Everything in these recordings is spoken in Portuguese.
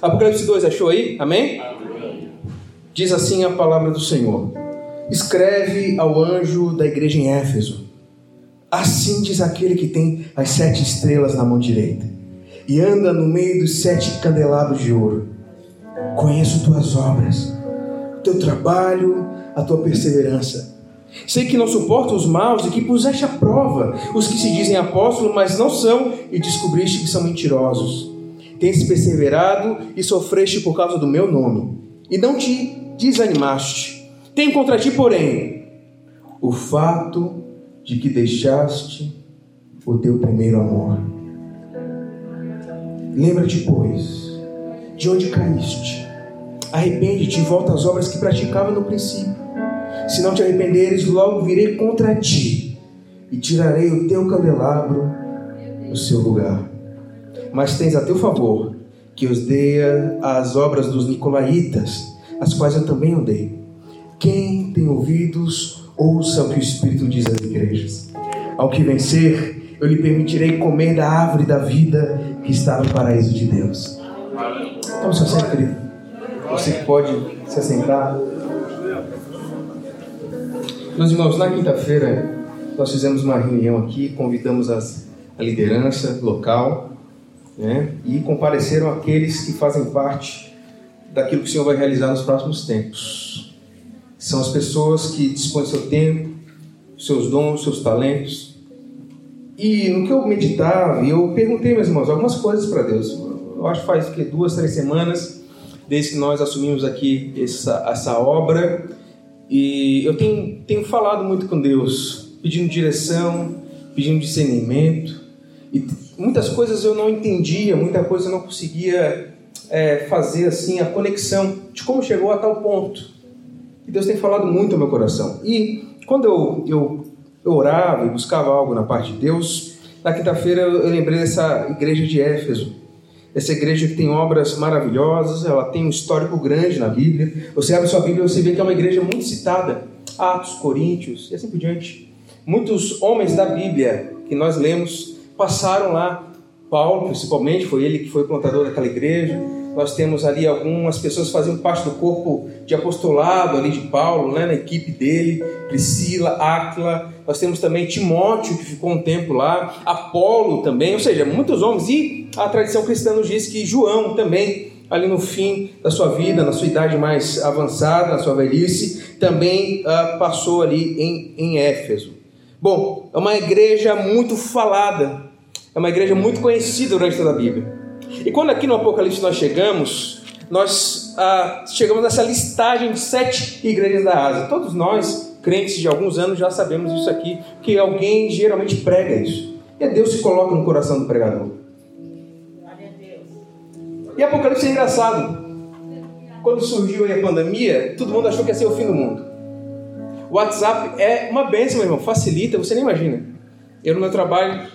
Apocalipse 2, achou aí? Amém? Diz assim a palavra do Senhor: Escreve ao anjo da igreja em Éfeso. Assim diz aquele que tem as sete estrelas na mão direita e anda no meio dos sete candelabros de ouro. Conheço tuas obras, teu trabalho, a tua perseverança. Sei que não suporta os maus e que puseste à prova os que se dizem apóstolos, mas não são, e descobriste que são mentirosos. Tens perseverado e sofreste por causa do meu nome, e não te desanimaste. Tenho contra ti, porém, o fato de que deixaste o teu primeiro amor. Lembra-te, pois, de onde caíste. Arrepende-te e volta às obras que praticava no princípio. Se não te arrependeres, logo virei contra ti e tirarei o teu candelabro do seu lugar. Mas tens a teu favor que os dei as obras dos nicolaítas, as quais eu também odeio. Quem tem ouvidos, ouça o que o Espírito diz às igrejas. Ao que vencer, eu lhe permitirei comer da árvore da vida que está no paraíso de Deus. Então, seu assento, querido. Você pode se assentar. Meus irmãos, na quinta-feira nós fizemos uma reunião aqui, convidamos as, a liderança local né, e compareceram aqueles que fazem parte daquilo que o Senhor vai realizar nos próximos tempos. São as pessoas que dispõem seu tempo, seus dons, seus talentos. E no que eu meditava, eu perguntei, meus irmãos, algumas coisas para Deus. Eu acho que faz que duas, três semanas desde que nós assumimos aqui essa, essa obra. E eu tenho, tenho falado muito com Deus, pedindo direção, pedindo discernimento. E muitas coisas eu não entendia, muita coisa eu não conseguia é, fazer assim a conexão de como chegou a tal ponto. E Deus tem falado muito ao meu coração. E quando eu, eu, eu orava e buscava algo na parte de Deus, na quinta-feira eu lembrei dessa igreja de Éfeso. Essa igreja que tem obras maravilhosas, ela tem um histórico grande na Bíblia. Você abre sua Bíblia e você vê que é uma igreja muito citada. Atos, Coríntios e assim por diante. Muitos homens da Bíblia que nós lemos passaram lá. Paulo, principalmente, foi ele que foi plantador daquela igreja. Nós temos ali algumas pessoas que faziam parte do corpo de apostolado ali de Paulo, né, na equipe dele, Priscila, Áquila. Nós temos também Timóteo, que ficou um tempo lá, Apolo também, ou seja, muitos homens. E a tradição cristã nos diz que João também, ali no fim da sua vida, na sua idade mais avançada, na sua velhice, também uh, passou ali em, em Éfeso. Bom, é uma igreja muito falada, é uma igreja muito conhecida durante toda a Bíblia. E quando aqui no Apocalipse nós chegamos, nós ah, chegamos nessa listagem de sete igrejas da Ásia. Todos nós, crentes de alguns anos, já sabemos isso aqui, que alguém geralmente prega isso. E é Deus que coloca no coração do pregador. E Apocalipse é engraçado. Quando surgiu a pandemia, todo mundo achou que ia ser o fim do mundo. O WhatsApp é uma bênção, meu irmão, facilita, você nem imagina. Eu no meu trabalho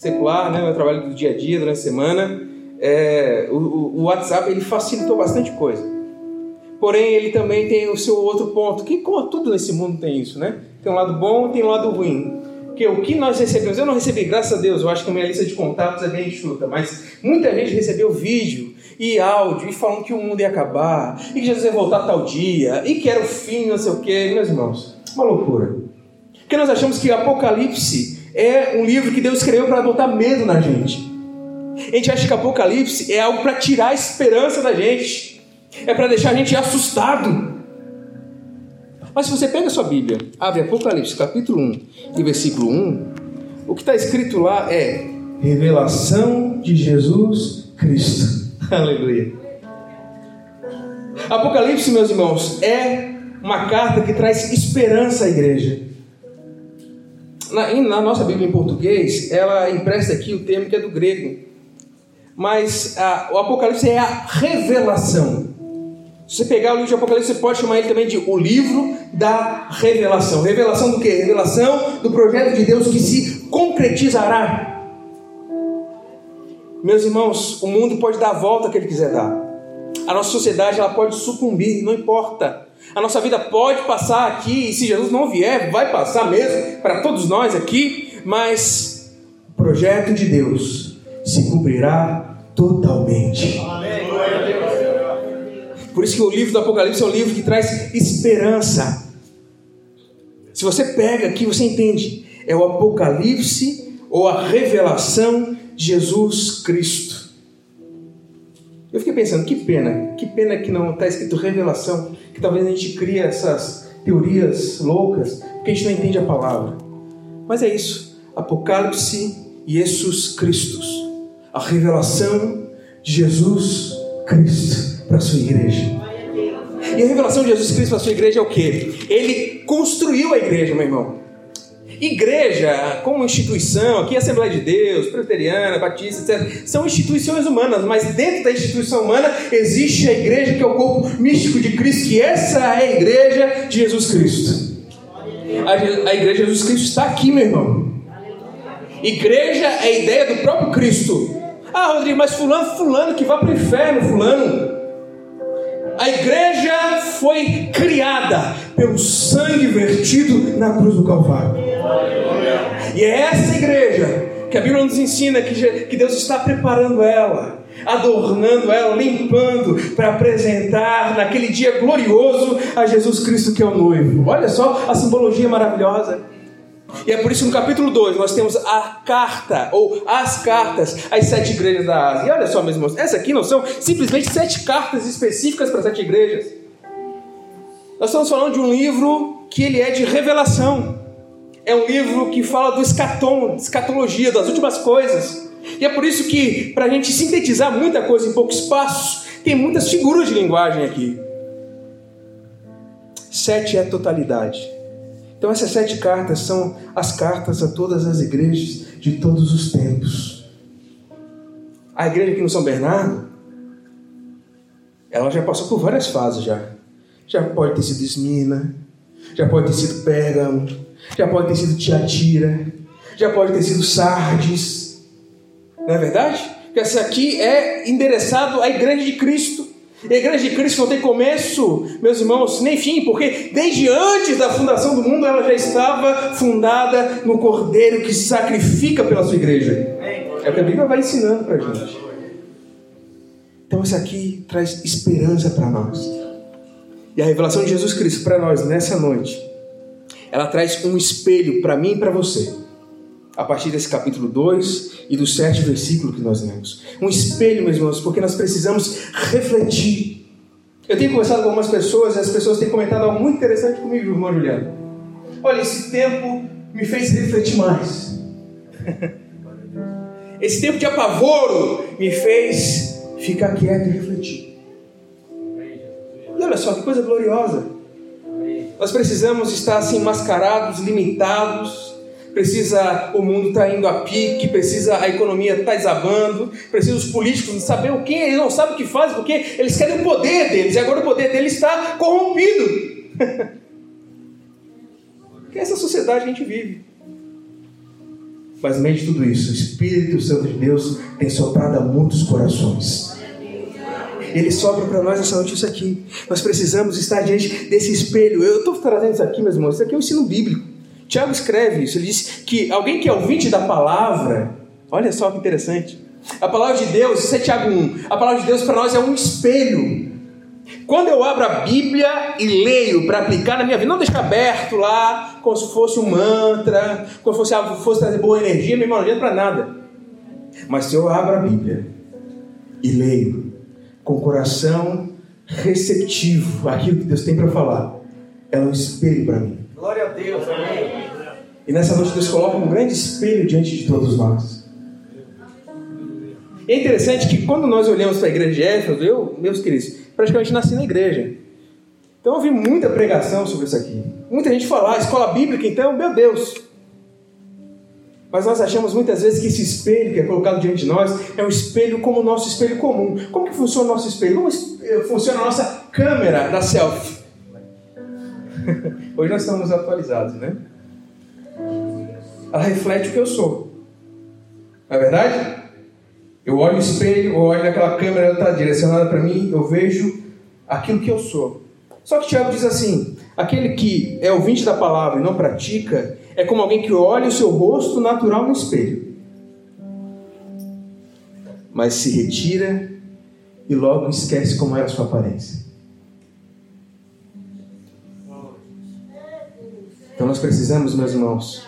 secular, né, meu trabalho do dia a dia, durante a semana, é, o, o, WhatsApp ele facilitou bastante coisa. Porém, ele também tem o seu outro ponto, que como tudo nesse mundo tem isso, né? Tem um lado bom e tem um lado ruim. Porque o que nós recebemos, eu não recebi, graças a Deus, eu acho que a minha lista de contatos é bem enxuta, mas muita gente recebeu vídeo e áudio e falando que o mundo ia acabar, e que Jesus ia voltar tal dia, e que era o fim, não sei o que, meus irmãos, uma loucura. Porque nós achamos que Apocalipse é um livro que Deus escreveu para botar medo na gente. A gente acha que Apocalipse é algo para tirar a esperança da gente, é para deixar a gente assustado. Mas se você pega a sua Bíblia, abre Apocalipse capítulo 1 e versículo 1, o que está escrito lá é revelação de Jesus Cristo. Aleluia. Apocalipse, meus irmãos, é uma carta que traz esperança à igreja. Na, na, nossa Bíblia em português, ela empresta aqui o termo que é do grego, mas a, o Apocalipse é a revelação. Se você pegar o livro de Apocalipse, você pode chamar ele também de o livro da revelação. Revelação do que? Revelação do projeto de Deus que se concretizará. Meus irmãos, o mundo pode dar a volta que ele quiser dar. A nossa sociedade ela pode sucumbir, não importa. A nossa vida pode passar aqui, e se Jesus não vier, vai passar mesmo para todos nós aqui, mas o projeto de Deus se cumprirá totalmente. Por isso que o livro do Apocalipse é um livro que traz esperança. Se você pega aqui, você entende. É o Apocalipse ou a revelação de Jesus Cristo. Eu fiquei pensando, que pena, que pena que não está escrito revelação, que talvez a gente crie essas teorias loucas, porque a gente não entende a palavra. Mas é isso, Apocalipse e Jesus Cristo, a revelação de Jesus Cristo para a sua igreja. E a revelação de Jesus Cristo para a sua igreja é o que? Ele construiu a igreja, meu irmão. Igreja, como instituição, aqui Assembleia de Deus, Presbiteriana, Batista, etc., são instituições humanas, mas dentro da instituição humana existe a igreja que é o corpo místico de Cristo, que essa é a igreja de Jesus Cristo. A, a igreja de Jesus Cristo está aqui, meu irmão. Igreja é a ideia do próprio Cristo. Ah, Rodrigo, mas fulano, fulano que vá para o inferno, fulano. A igreja foi criada pelo sangue vertido na cruz do Calvário. E é essa igreja que a Bíblia nos ensina que, Deus está preparando ela, adornando ela, limpando, para apresentar naquele dia glorioso a Jesus Cristo que é o noivo. Olha só a simbologia maravilhosa. E é por isso que no capítulo 2 nós temos a carta, ou as cartas, às sete igrejas da Ásia. E olha só, meus irmãos, essas aqui não são simplesmente sete cartas específicas para sete igrejas. Nós estamos falando de um livro que ele é de revelação. É um livro que fala do escatom, escatologia, das últimas coisas. E é por isso que, para a gente sintetizar muita coisa em pouco espaço, tem muitas figuras de linguagem aqui. Sete é a totalidade. Então, essas sete cartas são as cartas a todas as igrejas de todos os tempos. A igreja aqui no São Bernardo, ela já passou por várias fases já. Já pode ter sido Esmina, já pode ter sido Pérgamo, já pode ter sido Tiatira, já pode ter sido Sardes. Não é verdade? Porque essa aqui é endereçado à igreja de Cristo. A igreja de Cristo não tem começo, meus irmãos, nem fim, porque desde antes da fundação do mundo ela já estava fundada no Cordeiro que se sacrifica pela sua igreja. É o que a Bíblia vai ensinando para a gente. Então isso aqui traz esperança para nós. E a revelação de Jesus Cristo para nós nessa noite, ela traz um espelho para mim e para você. A partir desse capítulo 2 e do sete versículo que nós lemos. Um espelho, meus irmãos, porque nós precisamos refletir. Eu tenho conversado com algumas pessoas e as pessoas têm comentado algo muito interessante comigo, irmão Juliano. Olha, esse tempo me fez refletir mais. Esse tempo de apavoro me fez ficar quieto e refletir. E olha só que coisa gloriosa. Nós precisamos estar assim mascarados, limitados. Precisa o mundo está indo a pique, precisa a economia está desabando, precisa os políticos saber o que eles não sabem o que fazem porque eles querem o poder deles e agora o poder deles está corrompido. que é essa sociedade que a gente vive. Mas no meio de tudo isso, o Espírito Santo de Deus tem soprado a muitos corações. Ele sopra para nós essa notícia aqui. Nós precisamos estar diante desse espelho. Eu estou trazendo isso aqui, meus irmãos. Isso aqui é um ensino bíblico. Tiago escreve isso. Ele diz que alguém que é ouvinte da palavra, olha só que interessante. A palavra de Deus, isso é Tiago 1. A palavra de Deus para nós é um espelho. Quando eu abro a Bíblia e leio para aplicar na minha vida, não deixar aberto lá, como se fosse um mantra, como se fosse fosse trazer boa energia, meu irmão, não adianta para nada. Mas se eu abro a Bíblia e leio com o coração receptivo àquilo que Deus tem para falar, ela é um espelho para mim. Glória a Deus, amém. E nessa noite Deus coloca um grande espelho diante de todos nós. É interessante que quando nós olhamos para a igreja de Éfeso, eu, meus queridos, praticamente nasci na igreja. Então eu ouvi muita pregação sobre isso aqui. Muita gente falar, escola bíblica, então, meu Deus. Mas nós achamos muitas vezes que esse espelho que é colocado diante de nós é um espelho como o nosso espelho comum. Como que funciona o nosso espelho? Como funciona a nossa câmera da selfie? Hoje nós estamos atualizados, né? Ela reflete o que eu sou. Não é verdade? Eu olho o espelho, eu olho naquela câmera, ela está direcionada para mim, eu vejo aquilo que eu sou. Só que Tiago diz assim: aquele que é ouvinte da palavra e não pratica, é como alguém que olha o seu rosto natural no espelho, mas se retira e logo esquece como era a sua aparência. Então nós precisamos, meus irmãos,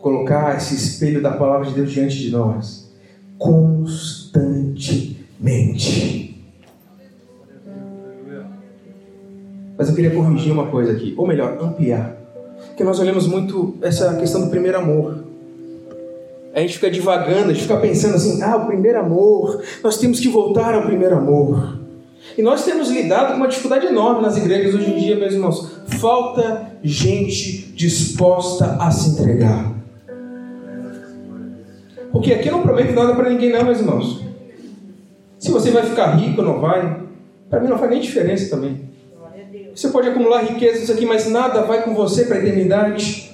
colocar esse espelho da palavra de Deus diante de nós constantemente. Mas eu queria corrigir uma coisa aqui, ou melhor, ampliar. Porque nós olhamos muito essa questão do primeiro amor. A gente fica divagando, a gente fica pensando assim: ah, o primeiro amor, nós temos que voltar ao primeiro amor. E nós temos lidado com uma dificuldade enorme nas igrejas hoje em dia, meus irmãos. Falta gente disposta a se entregar. Porque aqui eu não prometo nada para ninguém, não, meus irmãos. Se você vai ficar rico ou não vai, para mim não faz nem diferença também. Você pode acumular riquezas aqui, mas nada vai com você para a eternidade.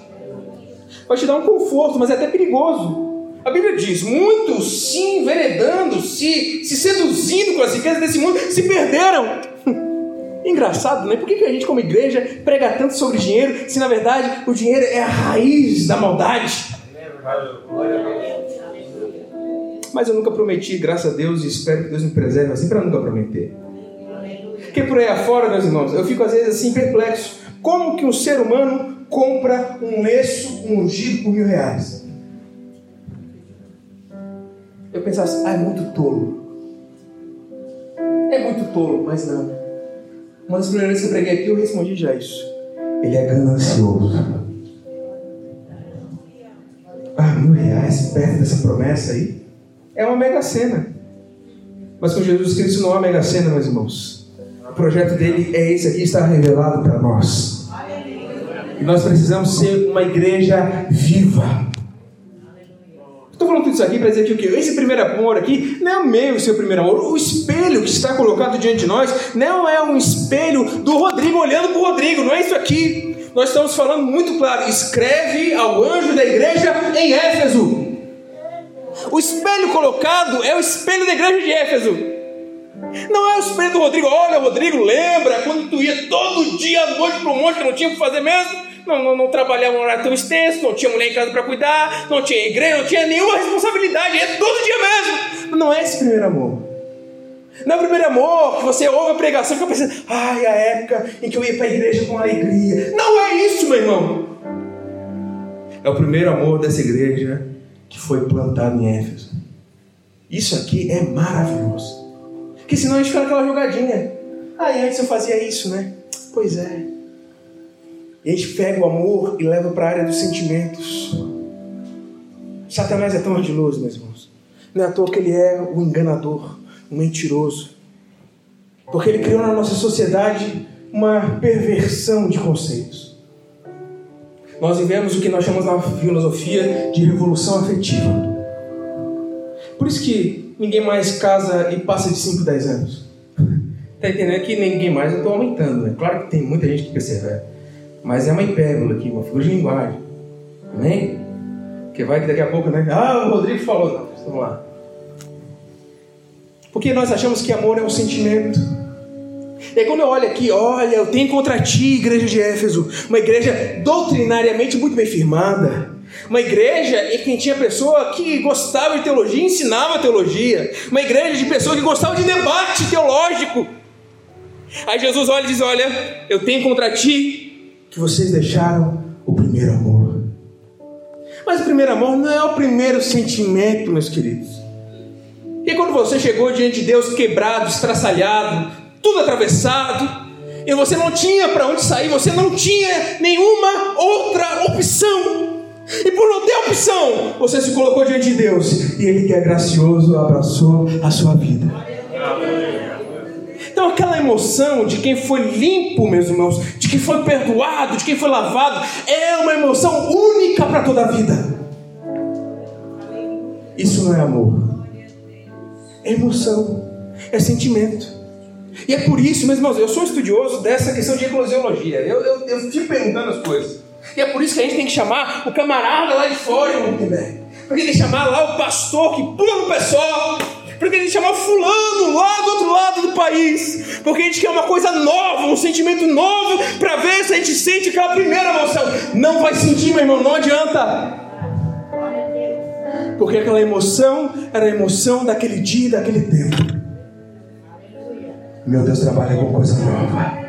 Vai te dar um conforto, mas é até perigoso. A Bíblia diz: muitos se enveredando, se, se seduzindo com as riquezas desse mundo, se perderam. Engraçado, né? Por que, a gente, como igreja, prega tanto sobre dinheiro, se na verdade o dinheiro é a raiz da maldade? Mas eu nunca prometi, graças a Deus, e espero que Deus me preserve assim para nunca prometer. Porque por aí afora, meus irmãos, eu fico às vezes assim perplexo. Como que um ser humano compra um lenço ungido por mil reais? Eu pensava assim, ah, é muito tolo. É muito tolo, mas não. Uma das primeiras vezes que eu preguei aqui, eu respondi já isso. Ele é ganancioso. Ah, mil reais perto dessa promessa aí? É uma mega cena. Mas com Jesus Cristo não é uma mega cena, meus irmãos. O projeto dele é esse aqui, está revelado para nós. E nós precisamos ser uma igreja viva Estou falando tudo isso aqui para dizer que o que? Esse primeiro amor aqui não é o meu, seu primeiro amor. O espelho que está colocado diante de nós não é um espelho do Rodrigo olhando para o Rodrigo, não é isso aqui. Nós estamos falando muito claro. Escreve ao anjo da igreja em Éfeso. O espelho colocado é o espelho da igreja de Éfeso. Não é o espelho do Rodrigo. Olha, Rodrigo, lembra quando tu ia todo dia à noite para o monte não tinha o que fazer mesmo? Não, não, não trabalhava um horário tão extenso, não tinha mulher em casa para cuidar, não tinha igreja, não tinha nenhuma responsabilidade, é todo dia mesmo. Não é esse primeiro amor. Não é o primeiro amor que você ouve a pregação e fica pensando, ai, a época em que eu ia para a igreja com alegria. Não é isso, meu irmão. É o primeiro amor dessa igreja que foi plantado em Éfeso. Isso aqui é maravilhoso. Porque senão a gente fica naquela jogadinha. Ah, antes eu fazia isso, né? Pois é. E a gente pega o amor e leva para a área dos sentimentos. Satanás é tão ardiloso, meus irmãos. Não é à toa que ele é o enganador, o mentiroso. Porque ele criou na nossa sociedade uma perversão de conceitos. Nós vivemos o que nós chamamos na filosofia de revolução afetiva. Por isso que ninguém mais casa e passa de 5, 10 anos. Está entendendo que ninguém mais, eu estou aumentando. É né? claro que tem muita gente que persevera. Mas é uma hipérbole aqui, uma figura de linguagem. Amém? Porque vai que daqui a pouco, né? Ah, o Rodrigo falou. Não, vamos lá. Porque nós achamos que amor é um sentimento. E aí quando eu olho aqui, olha, eu tenho contra ti, igreja de Éfeso, uma igreja doutrinariamente muito bem firmada. Uma igreja em que tinha pessoa que gostava de teologia, ensinava teologia. Uma igreja de pessoas que gostavam de debate teológico. Aí Jesus olha e diz: Olha, eu tenho contra ti que vocês deixaram o primeiro amor. Mas o primeiro amor não é o primeiro sentimento, meus queridos. E quando você chegou diante de Deus quebrado, estraçalhado, tudo atravessado, e você não tinha para onde sair, você não tinha nenhuma outra opção. E por não ter opção, você se colocou diante de Deus, e Ele que é gracioso abraçou a sua vida. Então, aquela emoção de quem foi limpo, meus irmãos, de quem foi perdoado, de quem foi lavado, é uma emoção única para toda a vida. Isso não é amor, é emoção, é sentimento. E é por isso, meus irmãos, eu sou estudioso dessa questão de eclosiologia. Eu, eu, eu fico perguntando as coisas. E é por isso que a gente tem que chamar o camarada lá de fora, irmão, porque tem que chamar lá o pastor que pula no pessoal porque a gente chama fulano lá do outro lado do país, porque a gente quer uma coisa nova, um sentimento novo, para ver se a gente sente aquela primeira emoção. Não vai sentir, meu irmão, não adianta. Porque aquela emoção era a emoção daquele dia, daquele tempo. Meu Deus trabalha com coisa nova.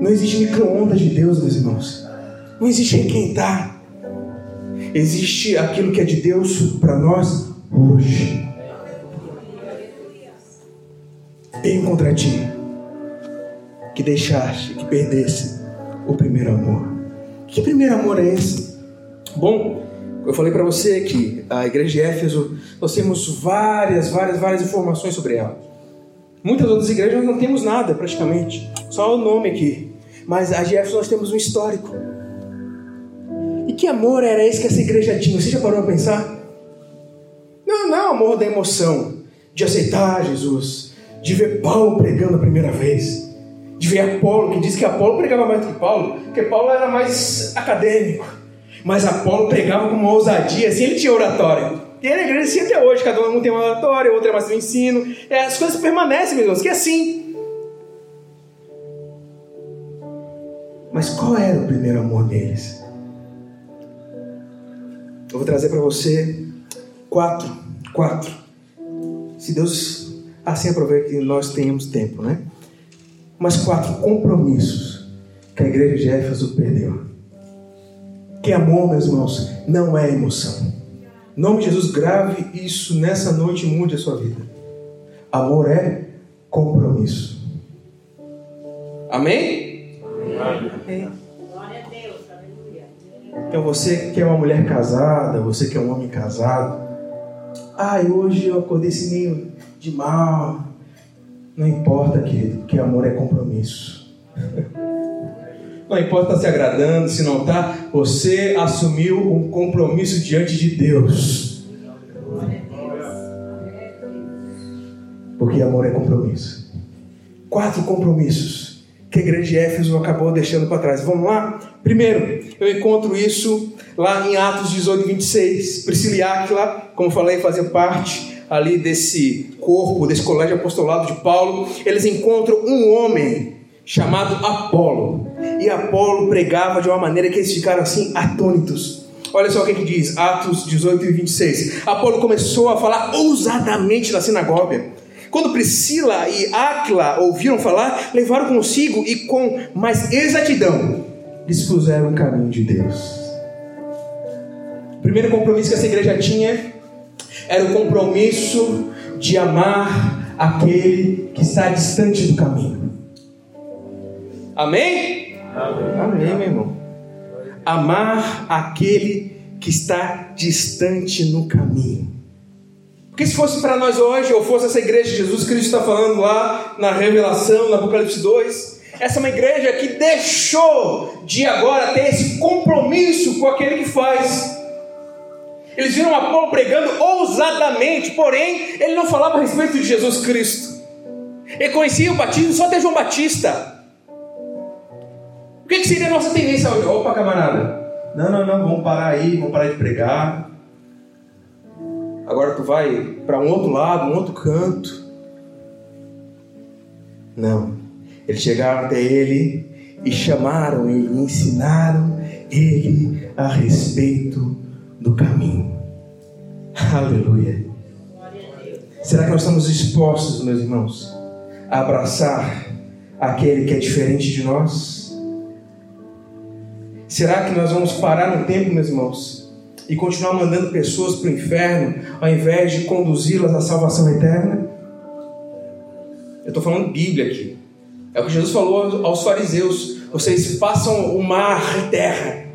Não existe micro-ondas de Deus, meus irmãos. Não existe requentar. Existe aquilo que é de Deus para nós hoje. Tenho contra ti que deixaste que perdesse o primeiro amor. Que primeiro amor é esse? Bom, eu falei para você que a igreja de Éfeso, nós temos várias, várias, várias informações sobre ela. Muitas outras igrejas nós não temos nada, praticamente. Só o nome aqui. Mas a de Éfeso nós temos um histórico. Que amor era esse que essa igreja tinha? Você já parou a pensar? Não, não é amor da emoção, de aceitar Jesus, de ver Paulo pregando a primeira vez, de ver Apolo, que diz que Apolo pregava mais do que Paulo, porque Paulo era mais acadêmico, mas Apolo pregava com uma ousadia, assim, ele tinha oratória. E ele igreja assim até hoje, cada um tem uma oratória, outro é mais do ensino, é, as coisas permanecem, meus irmãos, que é assim. Mas qual era o primeiro amor deles? Eu vou trazer para você quatro, quatro. Se Deus assim aproveita que nós tenhamos tempo, né? Mas quatro compromissos que a igreja de Éfeso perdeu. Que amor, meus irmãos, não é emoção. Em nome de Jesus, grave isso nessa noite e mude a sua vida. Amor é compromisso. Amém? Amém. Glória a Deus, aleluia. Então você que é uma mulher casada, você que é um homem casado, ai, hoje eu acordei assim meio de mal. Não importa, querido, porque amor é compromisso. Não importa se agradando, se não está, você assumiu um compromisso diante de Deus. Porque amor é compromisso. Quatro compromissos que a igreja de Éfeso acabou deixando para trás. Vamos lá? Primeiro, eu encontro isso lá em Atos 18, 26. Priscila e Aquila, como falei, faziam parte ali desse corpo, desse colégio apostolado de Paulo. Eles encontram um homem chamado Apolo. E Apolo pregava de uma maneira que eles ficaram assim atônitos. Olha só o que, que diz, Atos 18 e 26. Apolo começou a falar ousadamente na sinagoga. Quando Priscila e Aquila ouviram falar, levaram consigo e com mais exatidão dispuseram o caminho de Deus. O primeiro compromisso que essa igreja tinha era o compromisso de amar aquele que está distante do caminho. Amém? Amém, Amém meu irmão. Amar aquele que está distante no caminho. Porque se fosse para nós hoje, ou fosse essa igreja de Jesus Cristo está falando lá na Revelação, no Apocalipse 2, essa é uma igreja que deixou de agora ter esse compromisso com aquele que faz. Eles viram Apolo pregando ousadamente, porém, ele não falava a respeito de Jesus Cristo. Ele conhecia o batismo só até João Batista. O que, seria a nossa tendência? Opa, camarada. Não, não, não, vamos parar aí, vamos parar de pregar. Agora tu vai para um outro lado, um outro canto. Não. Eles chegaram até ele e chamaram ele, ensinaram ele a respeito do caminho. Aleluia. Será que nós estamos dispostos, meus irmãos, a abraçar aquele que é diferente de nós? Será que nós vamos parar no tempo, meus irmãos, e continuar mandando pessoas para o inferno, ao invés de conduzi-las à salvação eterna? Eu estou falando Bíblia aqui. É o que Jesus falou aos fariseus: vocês passam o mar e terra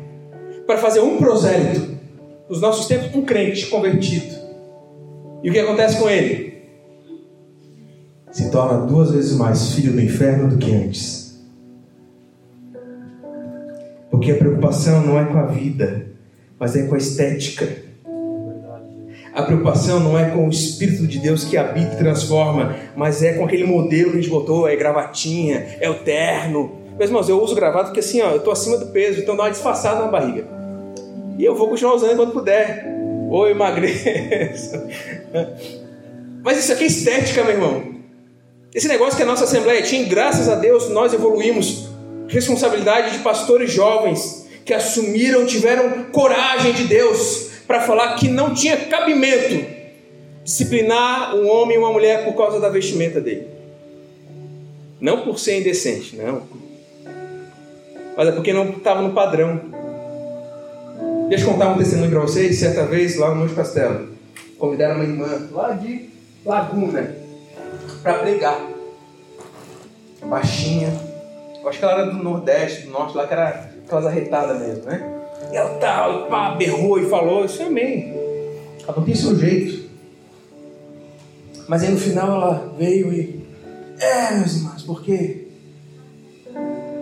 para fazer um prosélito. Nos nossos tempos, um crente convertido. E o que acontece com ele? Se torna duas vezes mais filho do inferno do que antes. Porque a preocupação não é com a vida, mas é com a estética. A preocupação não é com o Espírito de Deus que habita e transforma, mas é com aquele modelo que a gente botou, é gravatinha, é o terno. Meus irmãos, eu uso gravata porque assim, ó, eu estou acima do peso, então dá uma disfarçada na barriga. E eu vou continuar usando enquanto puder. Ou emagreço. Mas isso aqui é estética, meu irmão. Esse negócio que a nossa Assembleia tinha, graças a Deus, nós evoluímos responsabilidade de pastores jovens que assumiram, tiveram coragem de Deus para falar que não tinha cabimento disciplinar um homem e uma mulher por causa da vestimenta dele. Não por ser indecente, não. mas é porque não estava no padrão. Deixa eu contar um testemunho para vocês. Certa vez, lá no Monte Castelo, convidaram uma irmã lá de Laguna para pregar. Baixinha. Eu acho que ela era do Nordeste, do Norte, lá que era aquelas arretadas mesmo, né? Ela tal, e pá, berrou e falou, isso é amém. Ela não tem seu jeito. Mas aí no final ela veio e. É, meus irmãos, porque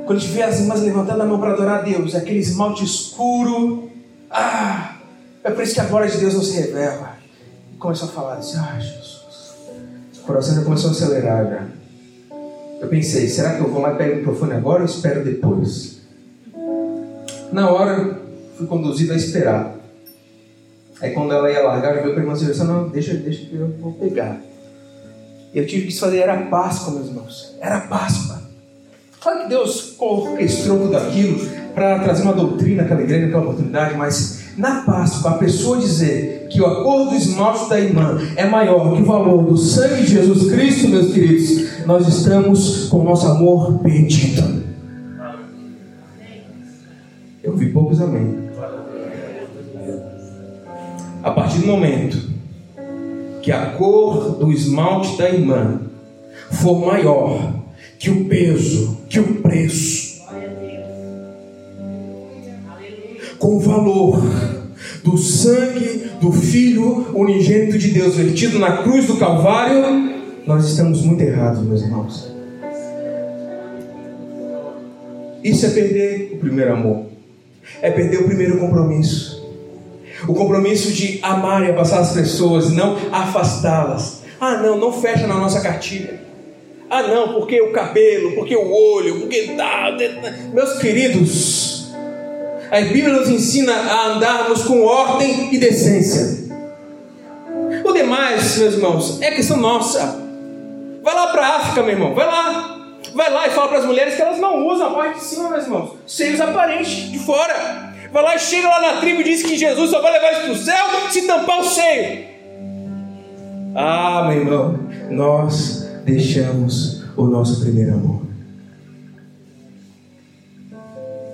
quando vê as irmãs levantando a mão para adorar a Deus, aquele esmalte escuro, ah, é por isso que a glória de Deus não se revela. E começou a falar assim, ah, Jesus. O coração já começou a acelerar já. Eu pensei, será que eu vou lá e pego o microfone agora ou espero depois? Na hora, fui conduzido a esperar. Aí quando ela ia largar, eu para irmã e disse, não, deixa, deixa que eu vou pegar. E eu tive que fazer, era Páscoa, meus irmãos. Era Páscoa. Claro que Deus orquestrou tudo aquilo para trazer uma doutrina àquela igreja, aquela oportunidade, mas na Páscoa, a pessoa dizer que o acordo do esmalte da irmã é maior que o valor do sangue de Jesus Cristo, meus queridos, nós estamos com o nosso amor perdido. Eu vi poucos amém. A partir do momento que a cor do esmalte da irmã for maior que o peso, que o preço, com o valor do sangue do Filho unigênito de Deus vertido na cruz do Calvário, nós estamos muito errados, meus irmãos. Isso é perder o primeiro amor, é perder o primeiro compromisso. O compromisso de amar e abraçar as pessoas, não afastá-las. Ah, não, não fecha na nossa cartilha. Ah, não, porque o cabelo, porque o olho, porque. Ah, meus queridos, a Bíblia nos ensina a andarmos com ordem e decência. O demais, meus irmãos, é questão nossa. Vai lá para a África, meu irmão, vai lá. Vai lá e fala para as mulheres que elas não usam a parte de cima, meus irmãos. Seios aparentes, de fora. Vai lá e chega lá na tribo e diz que Jesus só vai levar isso para o céu se tampar o seio. Ah, meu irmão, nós deixamos o nosso primeiro amor.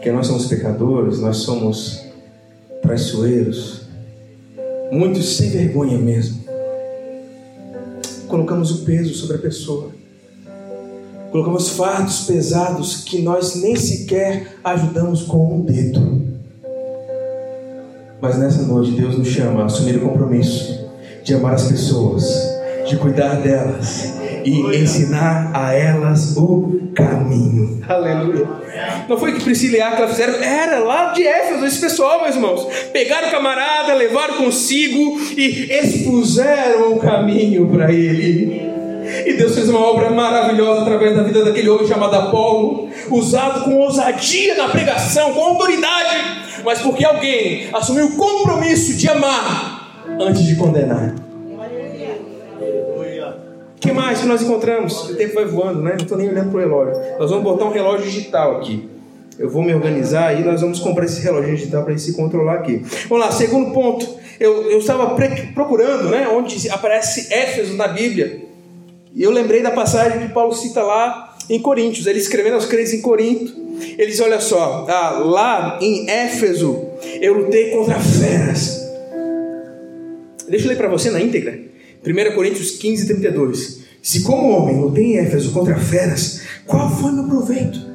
que nós somos pecadores, nós somos traiçoeiros, muitos sem vergonha mesmo. Colocamos o peso sobre a pessoa, colocamos fardos pesados que nós nem sequer ajudamos com um dedo. Mas nessa noite Deus nos chama a assumir o compromisso de amar as pessoas, de cuidar delas e ensinar a elas o caminho. Aleluia. Não foi que Priscila e Aquila fizeram, era lá de Éfeso, esse pessoal, meus irmãos. Pegaram o camarada, levaram consigo e expuseram o caminho para ele. E Deus fez uma obra maravilhosa através da vida daquele homem chamado Apolo, usado com ousadia na pregação, com autoridade, mas porque alguém assumiu o compromisso de amar antes de condenar. O que mais que nós encontramos? O tempo vai voando, né? Não estou nem olhando para o relógio. Nós vamos botar um relógio digital aqui. Eu vou me organizar e nós vamos comprar esse relógio digital para se controlar aqui. Vamos lá, segundo ponto. Eu, eu estava procurando, né? Onde aparece Éfeso na Bíblia. E eu lembrei da passagem que Paulo cita lá em Coríntios. Ele escrevendo aos crentes em Corinto. Ele diz: Olha só, ah, lá em Éfeso eu lutei contra feras. Deixa eu ler para você na íntegra. 1 Coríntios 15, 32. Se como homem lutei em Éfeso contra feras, qual foi meu proveito?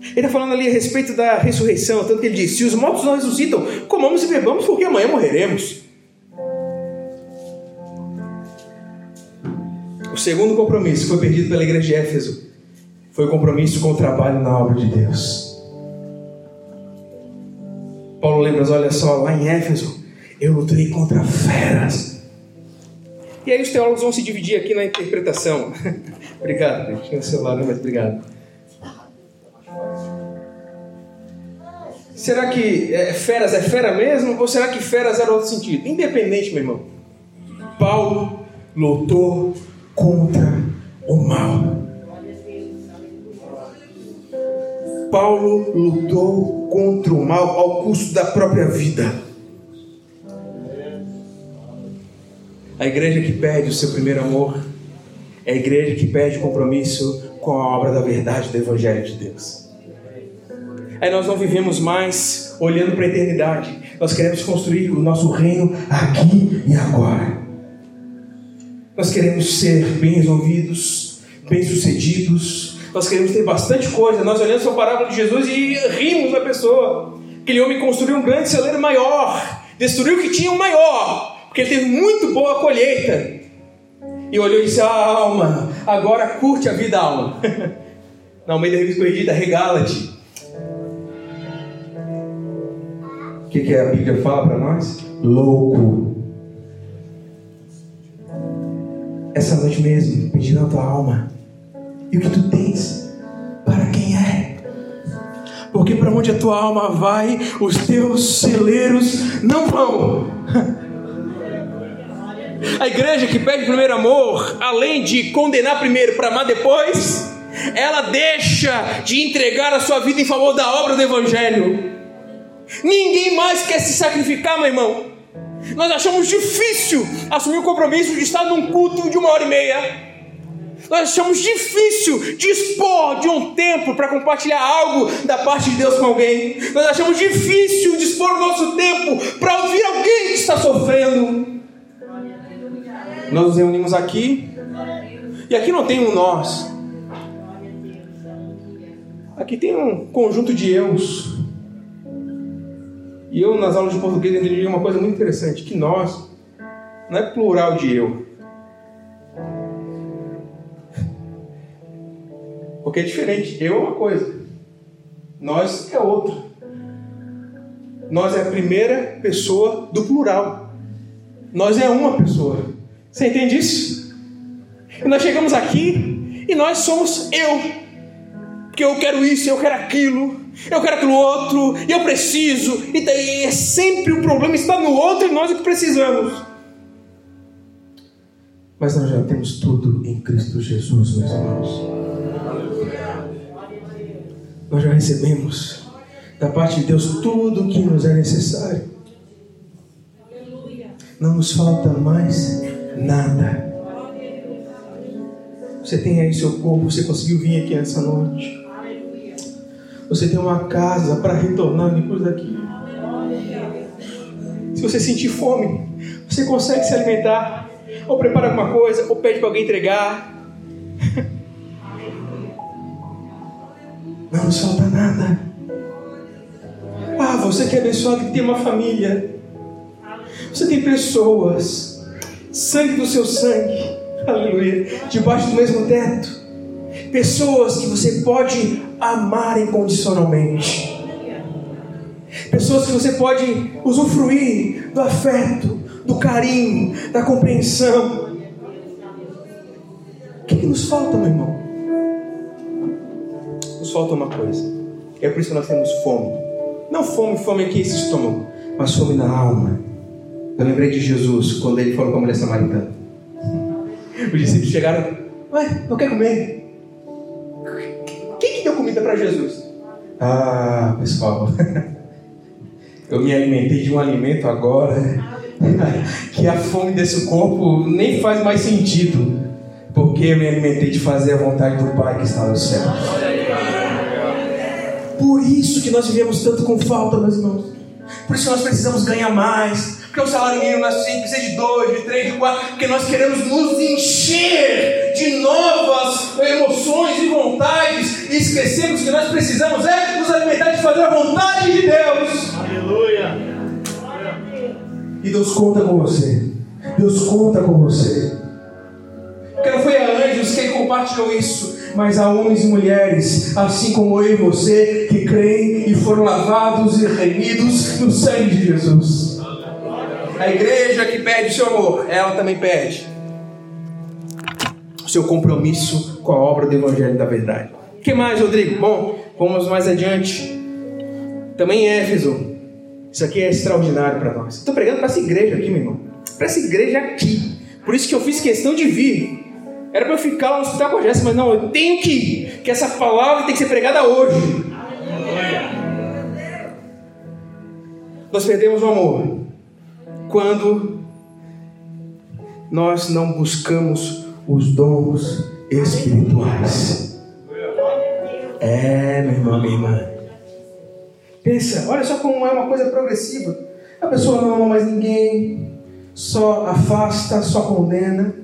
Ele está falando ali a respeito da ressurreição, tanto que ele diz: se os mortos não ressuscitam, comamos e bebamos, porque amanhã morreremos. O segundo compromisso foi perdido pela igreja de Éfeso foi compromisso com o trabalho na obra de Deus. Paulo lembra, olha só, lá em Éfeso, eu lutei contra feras e aí os teólogos vão se dividir aqui na interpretação. obrigado, tinha o celular, né? mas obrigado. Será que é, feras é fera mesmo? Ou será que feras era outro sentido? Independente, meu irmão. Paulo lutou contra o mal. Paulo lutou contra o mal ao custo da própria vida. A igreja que perde o seu primeiro amor é a igreja que perde compromisso com a obra da verdade do Evangelho de Deus. Aí nós não vivemos mais olhando para a eternidade. Nós queremos construir o nosso reino aqui e agora. Nós queremos ser bem resolvidos, bem sucedidos. Nós queremos ter bastante coisa. Nós olhamos para a parábola de Jesus e rimos da pessoa. Aquele homem construiu um grande celeiro maior, destruiu o que tinha um maior, porque ele teve muito boa colheita. E olhou e disse: ah, alma, agora curte a vida, alma. Na meio da revista corrigida, regala-te. O que, que a Bíblia fala para nós? Louco. Essa noite mesmo, pedindo a tua alma. E o que tu tens? Para quem é? Porque para onde a tua alma vai, os teus celeiros não vão. A igreja que pede primeiro amor, além de condenar primeiro para amar depois, ela deixa de entregar a sua vida em favor da obra do Evangelho. Ninguém mais quer se sacrificar, meu irmão. Nós achamos difícil assumir o compromisso de estar num culto de uma hora e meia. Nós achamos difícil dispor de um tempo para compartilhar algo da parte de Deus com alguém. Nós achamos difícil dispor o nosso tempo para ouvir alguém que está sofrendo. Nós nos reunimos aqui e aqui não tem um nós. Aqui tem um conjunto de eus. E eu, nas aulas de português, entendi uma coisa muito interessante: que nós não é plural de eu. Porque é diferente. Eu é uma coisa, nós é outra. Nós é a primeira pessoa do plural. Nós é uma pessoa. Você entende isso? E nós chegamos aqui e nós somos eu. Porque eu quero isso, eu quero aquilo, eu quero aquilo outro, e eu preciso. E daí é sempre o problema está no outro e nós é que precisamos. Mas nós já temos tudo em Cristo Jesus, meus irmãos nós já recebemos da parte de Deus tudo o que nos é necessário. Não nos falta mais nada. Você tem aí seu corpo, você conseguiu vir aqui essa noite. Você tem uma casa para retornar depois daqui. Se você sentir fome, você consegue se alimentar. Ou prepara alguma coisa, ou pede para alguém entregar. Não nos falta nada. Ah, você que é abençoado, que tem uma família. Você tem pessoas, sangue do seu sangue, aleluia, debaixo do mesmo teto. Pessoas que você pode amar incondicionalmente. Pessoas que você pode usufruir do afeto, do carinho, da compreensão. O que, que nos falta, meu irmão? Nos falta uma coisa. É por isso que nós temos fome. Não fome, fome aqui esse estômago, mas fome na alma. Eu lembrei de Jesus quando ele falou com a mulher samaritana. Os discípulos chegaram, ué, não quer comer? Quem que deu comida para Jesus? Ah, pessoal, eu me alimentei de um alimento agora que a fome desse corpo nem faz mais sentido, porque eu me alimentei de fazer a vontade do Pai que está no céu. Por isso que nós vivemos tanto com falta, meus irmãos. Por isso que nós precisamos ganhar mais. Porque o salário mínimo nós que ser de dois, de três, de quatro. Porque nós queremos nos encher de novas emoções e vontades. E esquecemos que nós precisamos é nos alimentar de fazer a vontade de Deus. Aleluia. E Deus conta com você. Deus conta com você. Porque não foi a anjos quem compartilhou isso mas há homens e mulheres, assim como eu e você, creem e foram lavados e remidos no sangue de Jesus. A igreja que pede o seu amor, ela também pede o seu compromisso com a obra do Evangelho da Verdade. O que mais, Rodrigo? Bom, vamos mais adiante. Também Éfeso. Isso aqui é extraordinário para nós. Estou pregando para essa igreja aqui, meu irmão. Para essa igreja aqui. Por isso que eu fiz questão de vir. Era para eu ficar lá no hospital com a Jéssica, mas não, eu tenho que ir, que essa palavra tem que ser pregada hoje. Nós perdemos o amor quando nós não buscamos os dons espirituais. É, meu irmão, minha irmã. Pensa, olha só como é uma coisa progressiva. A pessoa não ama mais ninguém, só afasta, só condena.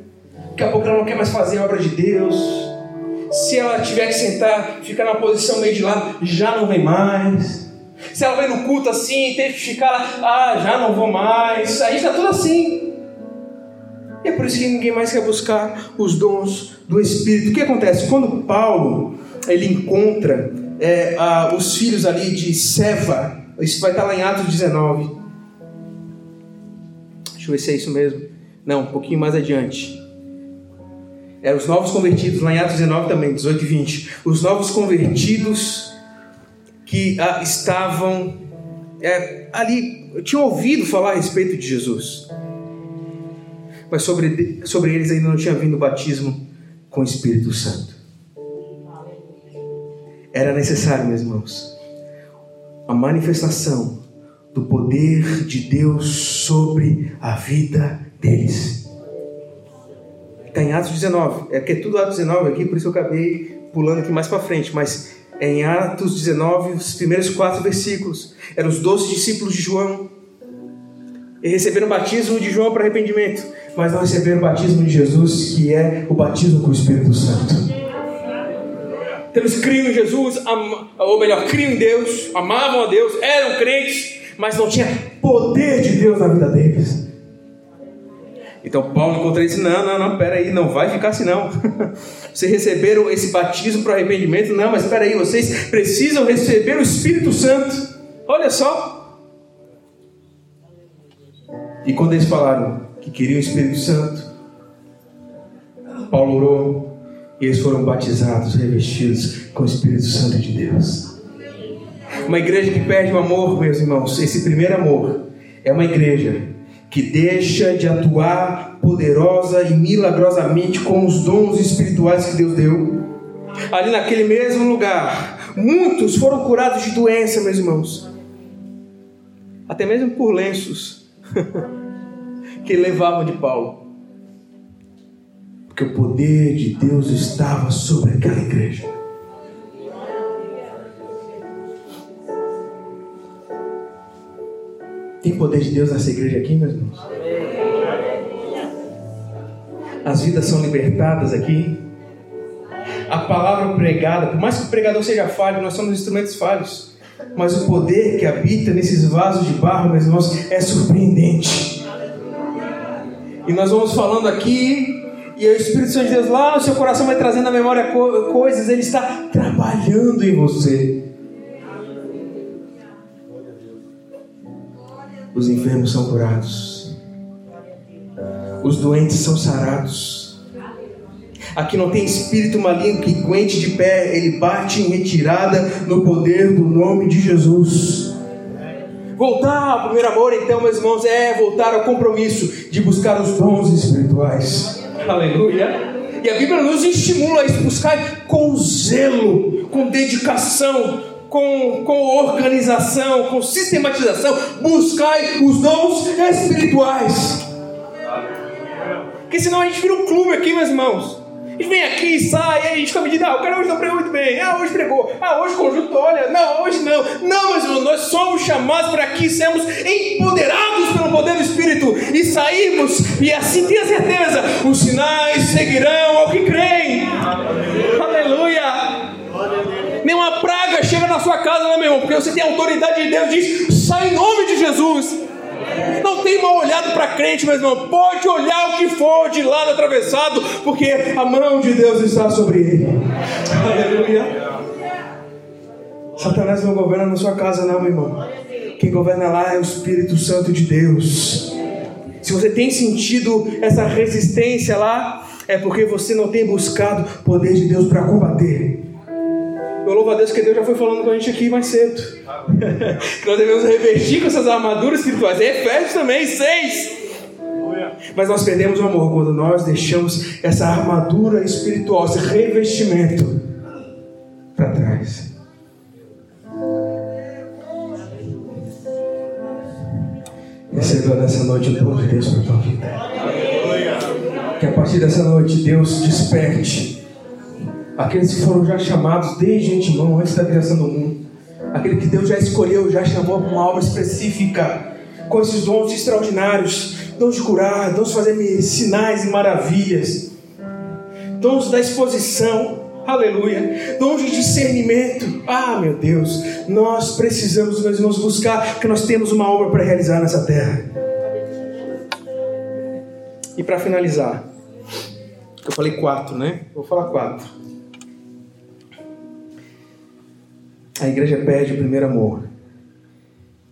Daqui a pouco ela não quer mais fazer a obra de Deus. Se ela tiver que sentar, ficar na posição meio de lado, já não vem mais. Se ela vem no culto assim, tem que ficar lá, ah, já não vou mais. Aí está tudo assim. E é por isso que ninguém mais quer buscar os dons do Espírito. O que acontece? Quando Paulo ele encontra é, a, os filhos ali de Seva, isso vai estar lá em Atos 19. Deixa eu ver se é isso mesmo. Não, um pouquinho mais adiante. É, os novos convertidos, lá em Atos 19 também, 18 e 20. Os novos convertidos que ah, estavam é, ali, tinham ouvido falar a respeito de Jesus. Mas sobre, sobre eles ainda não tinha vindo o batismo com o Espírito Santo. Era necessário, meus irmãos, a manifestação do poder de Deus sobre a vida deles. Está em Atos 19. É que é tudo Atos 19 aqui, por isso eu acabei pulando aqui mais para frente. Mas em Atos 19, os primeiros quatro versículos. Eram os doze discípulos de João. E receberam o batismo de João para arrependimento. Mas não receberam o batismo de Jesus, que é o batismo com o Espírito Santo. Eles criam em Jesus, ou melhor, criam em Deus, amavam a Deus, eram crentes, mas não tinha poder de Deus na vida deles. Então Paulo encontra disse: Não, não, não, peraí, não vai ficar assim não. vocês receberam esse batismo para arrependimento? Não, mas peraí, vocês precisam receber o Espírito Santo. Olha só. E quando eles falaram que queriam o Espírito Santo, Paulo orou e eles foram batizados, revestidos com o Espírito Santo de Deus. Uma igreja que perde o amor, meus irmãos, esse primeiro amor, é uma igreja que deixa de atuar poderosa e milagrosamente com os dons espirituais que Deus deu. Ali naquele mesmo lugar, muitos foram curados de doença, meus irmãos, até mesmo por lenços que levavam de Paulo, porque o poder de Deus estava sobre aquela igreja. Tem poder de Deus nessa igreja aqui, meus irmãos? As vidas são libertadas aqui. A palavra pregada, por mais que o pregador seja falho, nós somos instrumentos falhos. Mas o poder que habita nesses vasos de barro, meus irmãos, é surpreendente. E nós vamos falando aqui, e o Espírito Santo de Deus lá no seu coração vai trazendo à memória coisas, ele está trabalhando em você. Os enfermos são curados, os doentes são sarados. Aqui não tem espírito maligno que aguente de pé, ele bate em retirada no poder do nome de Jesus. Voltar ao primeiro amor, então, meus irmãos, é voltar ao compromisso de buscar os dons espirituais. Aleluia. E a Bíblia nos estimula a buscar com zelo, com dedicação, com, com organização, com sistematização, buscai os dons espirituais. Porque senão a gente vira um clube aqui, meus irmãos. A gente vem aqui, sai, a gente fica medindo, ah, o cara hoje não pregou muito bem, ah, hoje pregou, ah, hoje conjunto, olha, não, hoje não. Não, mas nós somos chamados para que sermos empoderados pelo poder do Espírito e sairmos, e assim tenha certeza, os sinais seguirão ao que creem. Aleluia. Nenhuma praga chega na sua casa, né, meu irmão? Porque você tem autoridade de Deus, diz: sai em nome de Jesus. Não tem mal olhado para crente, meu irmão. Pode olhar o que for de lado atravessado, porque a mão de Deus está sobre ele. Aleluia. Satanás não governa na sua casa, não, meu irmão. Quem governa lá é o Espírito Santo de Deus. Se você tem sentido essa resistência lá, é porque você não tem buscado o poder de Deus para combater. Eu louvo a Deus que Deus já foi falando com a gente aqui mais cedo. que nós devemos revestir com essas armaduras espirituais. Efésios também, 6. Mas nós perdemos o amor quando nós deixamos essa armadura espiritual, esse revestimento para trás. Receba nessa noite o dom de Deus para a tua vida. Que a partir dessa noite Deus desperte aqueles que foram já chamados desde antemão, antes da criação do mundo, aquele que Deus já escolheu, já chamou para uma obra específica, com esses dons extraordinários, dons de curar, dons de fazer sinais e maravilhas, dons da exposição, aleluia, dons de discernimento. Ah, meu Deus, nós precisamos, meus irmãos, buscar que nós temos uma obra para realizar nessa terra. E para finalizar, eu falei quatro, né? Vou falar quatro. A igreja perde o primeiro amor,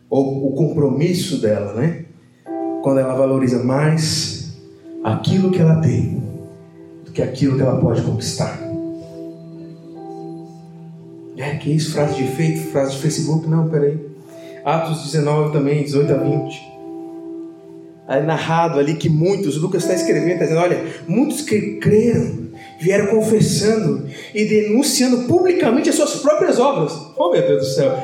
ou o compromisso dela, né? Quando ela valoriza mais aquilo que ela tem do que aquilo que ela pode conquistar. É, que isso? Frase de efeito, frase de Facebook? Não, peraí. Atos 19 também, 18 a 20 é narrado ali que muitos, Lucas está escrevendo, está dizendo: olha, muitos que creram, vieram confessando e denunciando publicamente as suas próprias obras. Oh, meu Deus do céu!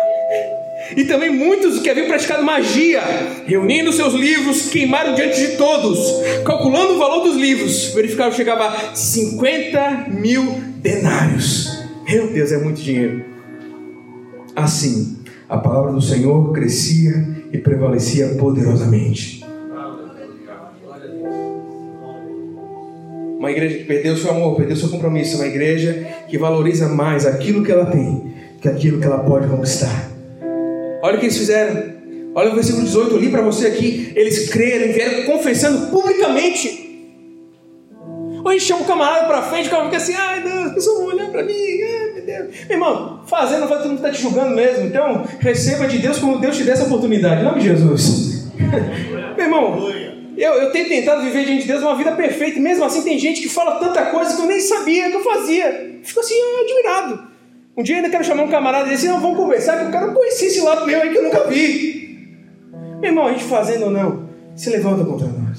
e também muitos que haviam praticado magia, reunindo seus livros, queimaram diante de todos, calculando o valor dos livros, verificaram que chegava a 50 mil denários. Meu Deus, é muito dinheiro. Assim, a palavra do Senhor crescia e prevalecia poderosamente. Uma igreja que perdeu seu amor, perdeu seu compromisso, uma igreja que valoriza mais aquilo que ela tem que aquilo que ela pode conquistar. Olha o que eles fizeram. Olha o versículo 18, eu li para você aqui. Eles creram, vieram confessando publicamente. Ou gente chama o camarada para frente, o fica assim: ai Deus, as pessoas vão olhar para mim. Ai, meu Deus. Meu irmão, fazendo vai todo mundo estar tá te julgando mesmo. Então, receba de Deus como Deus te der essa oportunidade. Em nome de Jesus. meu irmão, eu, eu tenho tentado viver diante de Deus uma vida perfeita. E mesmo assim, tem gente que fala tanta coisa que eu nem sabia que eu fazia. Fico assim, admirado. Um dia ainda quero chamar um camarada e dizer assim: não, vamos conversar, que o cara não conhecia esse lado meu aí que eu nunca vi. Meu irmão, a gente fazendo ou não, se levanta contra nós.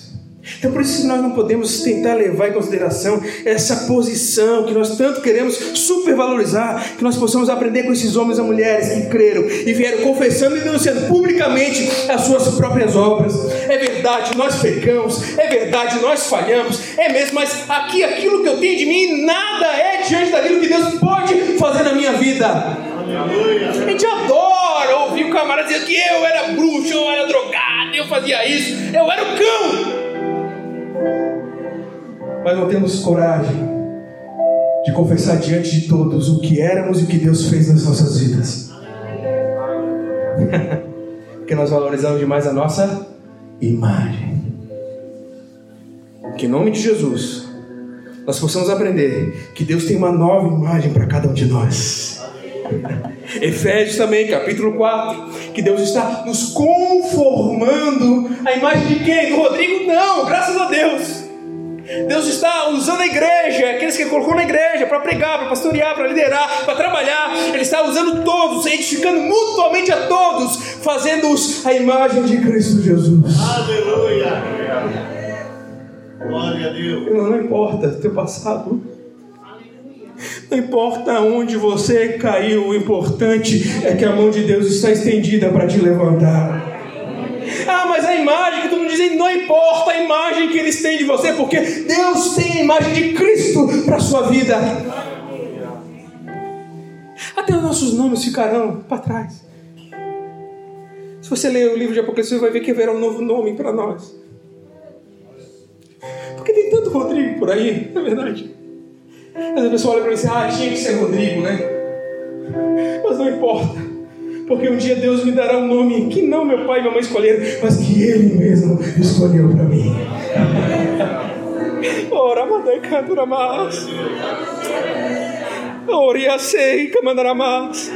Então por isso nós não podemos tentar levar em consideração essa posição que nós tanto queremos supervalorizar, que nós possamos aprender com esses homens e mulheres que creram e vieram confessando e denunciando publicamente as suas próprias obras. É verdade, nós pecamos, é verdade, nós falhamos, é mesmo, mas aqui aquilo que eu tenho de mim nada é diante daquilo que Deus pode fazer na minha vida. A gente adora ouvir o camarada dizer que eu era bruxo, eu era drogado, eu fazia isso, eu era o cão mas não temos coragem de confessar diante de todos o que éramos e o que Deus fez nas nossas vidas. Porque nós valorizamos demais a nossa imagem. Que em nome de Jesus nós possamos aprender que Deus tem uma nova imagem para cada um de nós. Efésios também, capítulo 4, que Deus está nos conformando a imagem de quem? Do Rodrigo? Não, graças a Deus. Deus está usando a igreja, aqueles que colocou na igreja para pregar, para pastorear, para liderar, para trabalhar. Ele está usando todos, edificando mutuamente a todos, fazendo-os a imagem de Cristo Jesus. Aleluia! Glória a Deus. Não, não importa teu passado. Não importa onde você caiu, o importante é que a mão de Deus está estendida para te levantar. A imagem que todo mundo diz, não importa a imagem que eles têm de você, porque Deus tem a imagem de Cristo para a sua vida. Até os nossos nomes ficarão para trás. Se você ler o livro de Apocalipse, você vai ver que haverá um novo nome para nós. Porque tem tanto Rodrigo por aí, não é verdade. Mas a pessoa olha para mim e diz, ah, tinha que ser Rodrigo, né? Mas não importa. Porque um dia Deus me dará um nome que não meu pai e minha mãe escolheram, mas que Ele mesmo escolheu para mim. Ora, cantura mais. Ora, sei mais.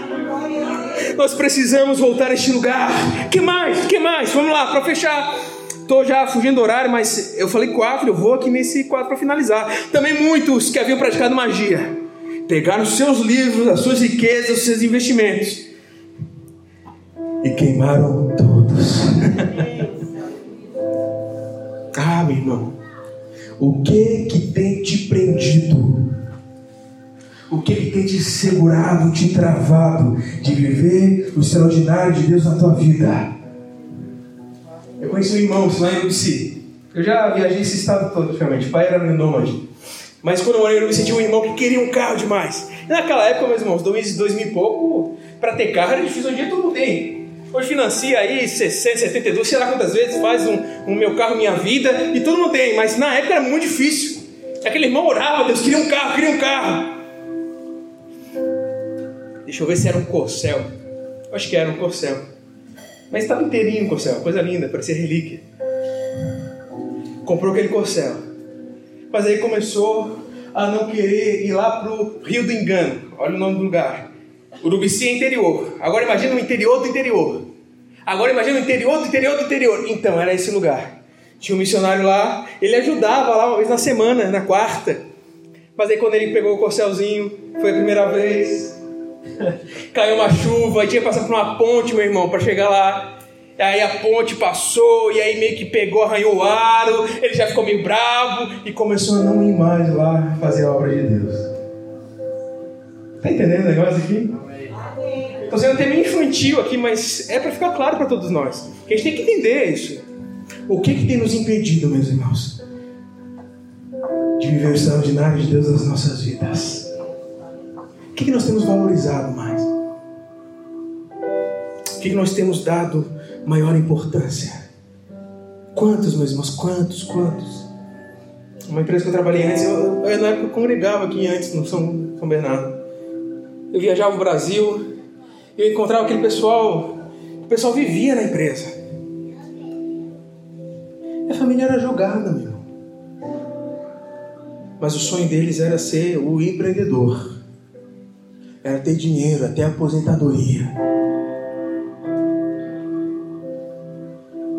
Nós precisamos voltar a este lugar. Que mais? Que mais? Vamos lá, para fechar. Estou já fugindo do horário, mas eu falei quatro, eu vou aqui nesse quatro para finalizar. Também muitos que haviam praticado magia pegaram os seus livros, as suas riquezas, os seus investimentos e queimaram todos. ah, meu irmão, o que que tem te prendido? O que que tem te segurado, te travado de viver o extraordinário de Deus na tua vida? Eu conheci um irmão lá em Urubici. Eu já viajei esse estado todo, praticamente. O pai era meu nômade. Mas quando eu morei em Urubici, tinha um irmão que queria um carro demais. E naquela época, meus irmãos, dois, dois mil e pouco, para ter carro era difícil, hoje em dia todo mundo tem. Hoje financia aí 60, 72, sei lá quantas vezes faz um, um meu carro, minha vida, e todo mundo tem, mas na época era muito difícil. Aquele irmão orava, Deus queria um carro, queria um carro. Deixa eu ver se era um corcel. Acho que era um corcel. Mas estava inteirinho o corcel, coisa linda, parecia relíquia. Comprou aquele corcel. Mas aí começou a não querer ir lá pro Rio do Engano. Olha o nome do lugar. Urubici é interior. Agora imagina o interior do interior. Agora imagina o interior do interior do interior. Então, era esse lugar. Tinha um missionário lá, ele ajudava lá uma vez na semana, na quarta. Mas aí quando ele pegou o corcelzinho, foi a primeira vez. Caiu uma chuva, tinha que passar por uma ponte, meu irmão, para chegar lá. Aí a ponte passou, e aí meio que pegou, arranhou o aro, ele já ficou meio bravo e começou a não ir mais lá fazer a obra de Deus. Tá entendendo o negócio aqui? Estou sendo até meio infantil aqui, mas é para ficar claro para todos nós. Que a gente tem que entender isso. O que, que tem nos impedido, meus irmãos, de viver o extraordinário de Deus nas nossas vidas? O que, que nós temos valorizado mais? O que, que nós temos dado maior importância? Quantos, meus irmãos, quantos, quantos? Uma empresa que eu trabalhei antes, eu, eu, na época eu congregava aqui antes no São, São Bernardo. Eu viajava o Brasil, eu encontrava aquele pessoal, o pessoal vivia na empresa. A família era jogada, meu. Mas o sonho deles era ser o empreendedor. Era ter dinheiro até aposentadoria.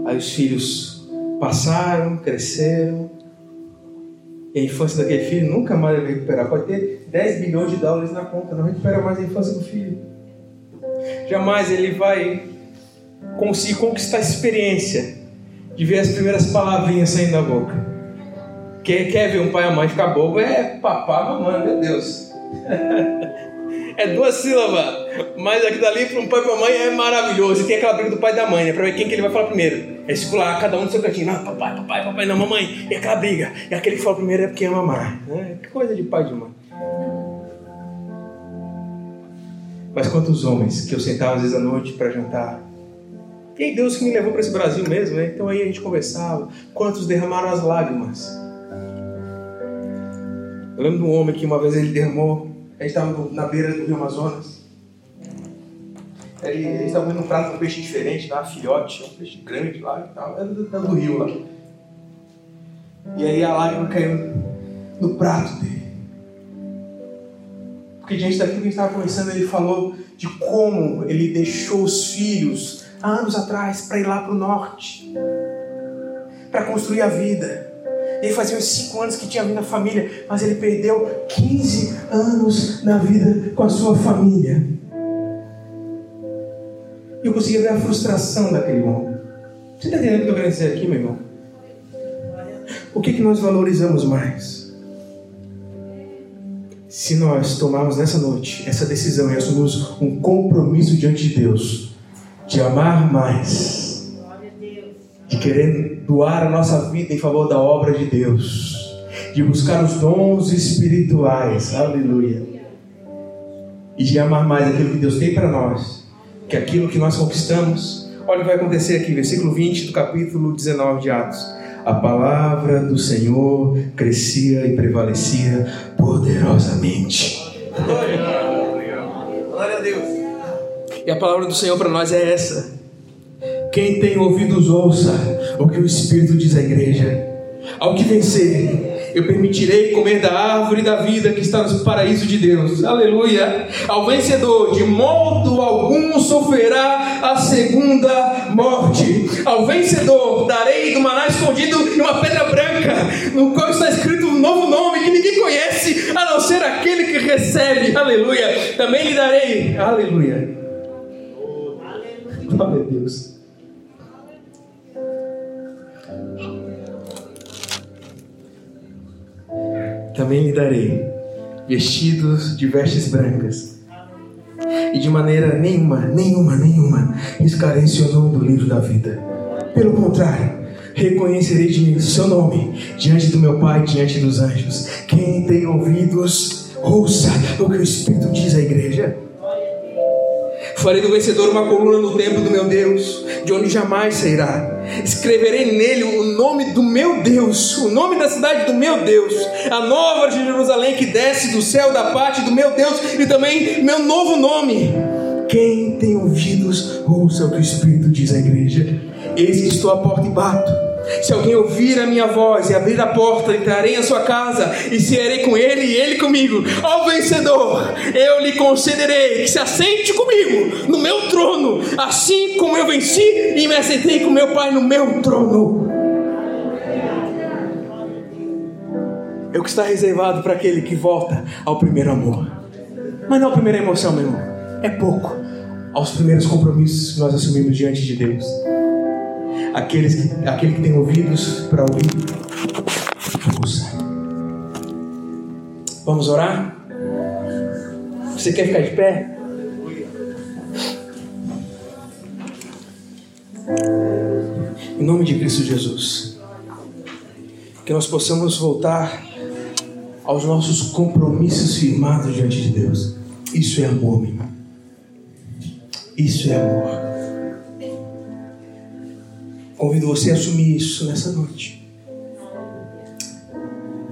Aí os filhos passaram, cresceram. E a infância daquele filho nunca mais vai recuperar. Pode ter 10 bilhões de dólares na conta, não recupera mais a infância do filho. Jamais ele vai conseguir conquistar a experiência de ver as primeiras palavrinhas saindo da boca. Quem quer ver um pai e a mãe ficar bobo é papá, mamãe, meu Deus. é duas sílabas, mas aqui dali para um pai e para mãe é maravilhoso. E tem aquela briga do pai e da mãe, né? Para ver quem que ele vai falar primeiro. É circular, cada um no seu cantinho. Não, papai, papai, papai, não, mamãe. E aquela briga. E aquele que fala primeiro é porque ama mais. Né? Que coisa de pai e de mãe. Mas quantos homens que eu sentava às vezes à noite para jantar e aí Deus que me levou para esse Brasil mesmo, né? Então aí a gente conversava. Quantos derramaram as lágrimas? Eu lembro de um homem que uma vez ele derramou. A gente estava na beira do Rio Amazonas. Ele, estava comendo um prato de um peixe diferente lá, filhote, um peixe grande lá e tal. Era do, do rio lá. E aí a lágrima caiu no prato dele. Porque diante daquilo que a gente estava conversando, ele falou de como ele deixou os filhos há anos atrás para ir lá para o norte, para construir a vida. Ele fazia uns 5 anos que tinha vindo a família, mas ele perdeu 15 anos na vida com a sua família. E eu conseguia ver a frustração daquele homem. Você está entendendo o que eu querendo dizer aqui, meu irmão? O que, que nós valorizamos mais? Se nós tomarmos nessa noite essa decisão e assumirmos um compromisso diante de Deus, de amar mais, de querer doar a nossa vida em favor da obra de Deus, de buscar os dons espirituais, aleluia, e de amar mais aquilo que Deus tem para nós, que aquilo que nós conquistamos. Olha o que vai acontecer aqui, versículo 20 do capítulo 19 de Atos. A palavra do Senhor crescia e prevalecia poderosamente. Glória a Deus. E a palavra do Senhor para nós é essa. Quem tem ouvidos, ouça o que o Espírito diz à igreja. Ao que vencer, eu permitirei comer da árvore da vida que está no paraíso de Deus. Aleluia. Ao vencedor, de modo algum sofrerá a segunda morte. Ao vencedor, darei do maná escondido e uma pedra branca, no qual está escrito um novo nome que ninguém conhece, a não ser aquele que recebe. Aleluia. Também lhe darei. Aleluia Glória a Deus. Também lhe darei vestidos de vestes brancas. E de maneira nenhuma, nenhuma, nenhuma riscarei seu nome do livro da vida. Pelo contrário, reconhecerei de seu nome diante do meu Pai, diante dos anjos. Quem tem ouvidos, ouça o que o Espírito diz à igreja. Farei do vencedor uma coluna no templo do meu Deus, de onde jamais sairá. Escreverei nele o nome do meu Deus, o nome da cidade do meu Deus, a nova de Jerusalém que desce do céu da parte do meu Deus e também meu novo nome. Quem tem ouvidos, ouça o que o Espírito diz à igreja. Eis que estou à porta e bato. Se alguém ouvir a minha voz e abrir a porta, entrarei em sua casa e cearei com ele e ele comigo. Ao vencedor, eu lhe concederei que se assente comigo no meu trono, assim como eu venci e me assentei com meu Pai no meu trono. É o que está reservado para aquele que volta ao primeiro amor. Mas não a primeira emoção, meu irmão. É pouco aos primeiros compromissos que nós assumimos diante de Deus. Aqueles que, aquele que tem ouvidos para ouvir, ouça. Vamos orar? Você quer ficar de pé? Em nome de Cristo Jesus, que nós possamos voltar aos nossos compromissos firmados diante de Deus. Isso é amor, meu irmão. Isso é amor. Convido você a assumir isso nessa noite.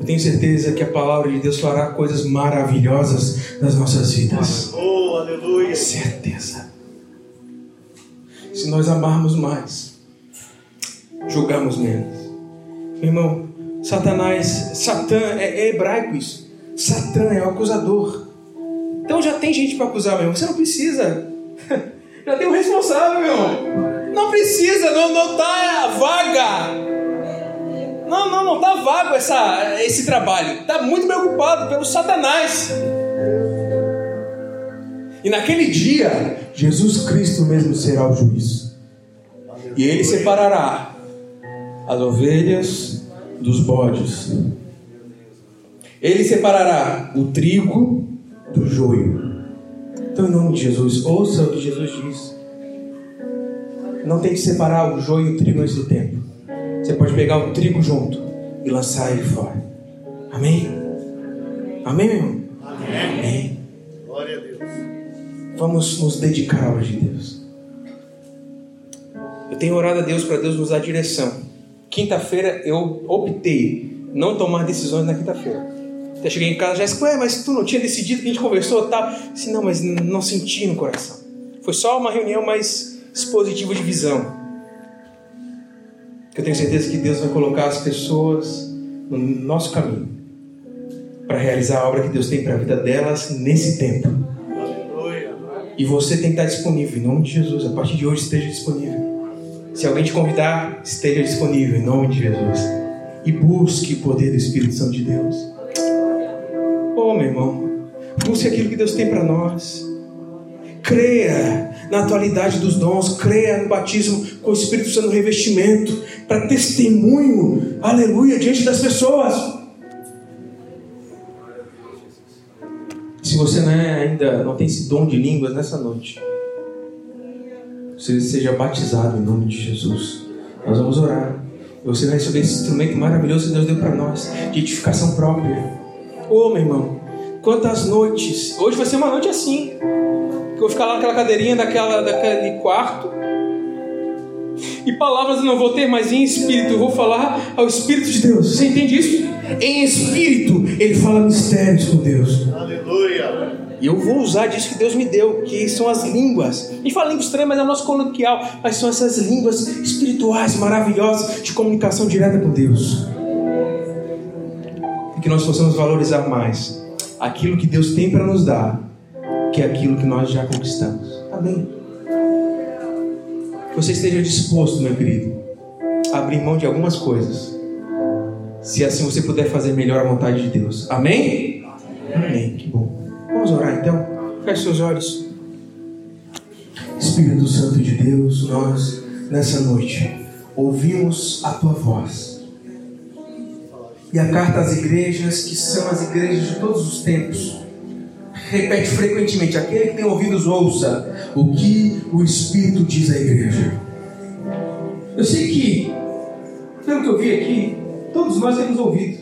Eu tenho certeza que a palavra de Deus fará coisas maravilhosas nas nossas vidas. Oh, aleluia. Certeza. Se nós amarmos mais, julgamos menos. Meu irmão, Satanás, Satã é, é hebraico isso. Satã é o acusador. Então já tem gente para acusar, meu irmão. Você não precisa. Já tem um responsável, meu irmão. Não precisa, não, não tá vaga. Não, não, não tá vago essa, esse trabalho. Tá muito preocupado pelo Satanás. E naquele dia, Jesus Cristo mesmo será o juiz. E ele separará as ovelhas dos bodes. Ele separará o trigo do joio. Então, em nome de Jesus, ouça o que Jesus diz não tem que separar o joio e o trigo antes do tempo. Você pode pegar o trigo junto e lançar ele fora. Amém? Amém, meu irmão? Amém. Amém. Glória a Deus. Vamos nos dedicar hoje Deus. Eu tenho orado a Deus para Deus nos dar direção. Quinta-feira eu optei não tomar decisões na quinta-feira. Até cheguei em casa já disse, ué, mas tu não tinha decidido que a gente conversou e tal? Disse, não, mas não senti no coração. Foi só uma reunião mais dispositivo de visão. Eu tenho certeza que Deus vai colocar as pessoas no nosso caminho para realizar a obra que Deus tem para a vida delas nesse tempo. E você tem que estar disponível, em nome de Jesus. A partir de hoje, esteja disponível. Se alguém te convidar, esteja disponível, em nome de Jesus. E busque o poder do Espírito Santo de Deus. Oh, meu irmão, busque aquilo que Deus tem para nós. Creia na atualidade dos dons, creia no batismo com o Espírito Santo no revestimento, para testemunho, aleluia, diante das pessoas. Se você não é ainda não tem esse dom de línguas nessa noite, você seja batizado em nome de Jesus. Nós vamos orar. Você vai receber esse instrumento maravilhoso que Deus deu para nós, de edificação própria. Ô oh, meu irmão, quantas noites, hoje vai ser uma noite assim que eu vou ficar lá naquela cadeirinha daquela, daquele quarto. E palavras eu não vou ter, mas em espírito eu vou falar ao Espírito de Deus. Você entende isso? Em espírito, ele fala mistérios com Deus. Aleluia. E eu vou usar disso que Deus me deu, que são as línguas. A gente fala língua estranha, mas é o nosso coloquial. Mas são essas línguas espirituais maravilhosas de comunicação direta com Deus. E que nós possamos valorizar mais aquilo que Deus tem para nos dar que é aquilo que nós já conquistamos. Amém. Que você esteja disposto, meu querido, a abrir mão de algumas coisas, se assim você puder fazer melhor a vontade de Deus. Amém? Amém. Que bom. Vamos orar então. Feche seus olhos. Espírito Santo de Deus, nós nessa noite ouvimos a tua voz. E a carta às igrejas, que são as igrejas de todos os tempos, repete frequentemente: aquele que tem ouvidos, ouça o que o Espírito diz à igreja. Eu sei que, pelo que eu vi aqui, todos nós temos ouvido,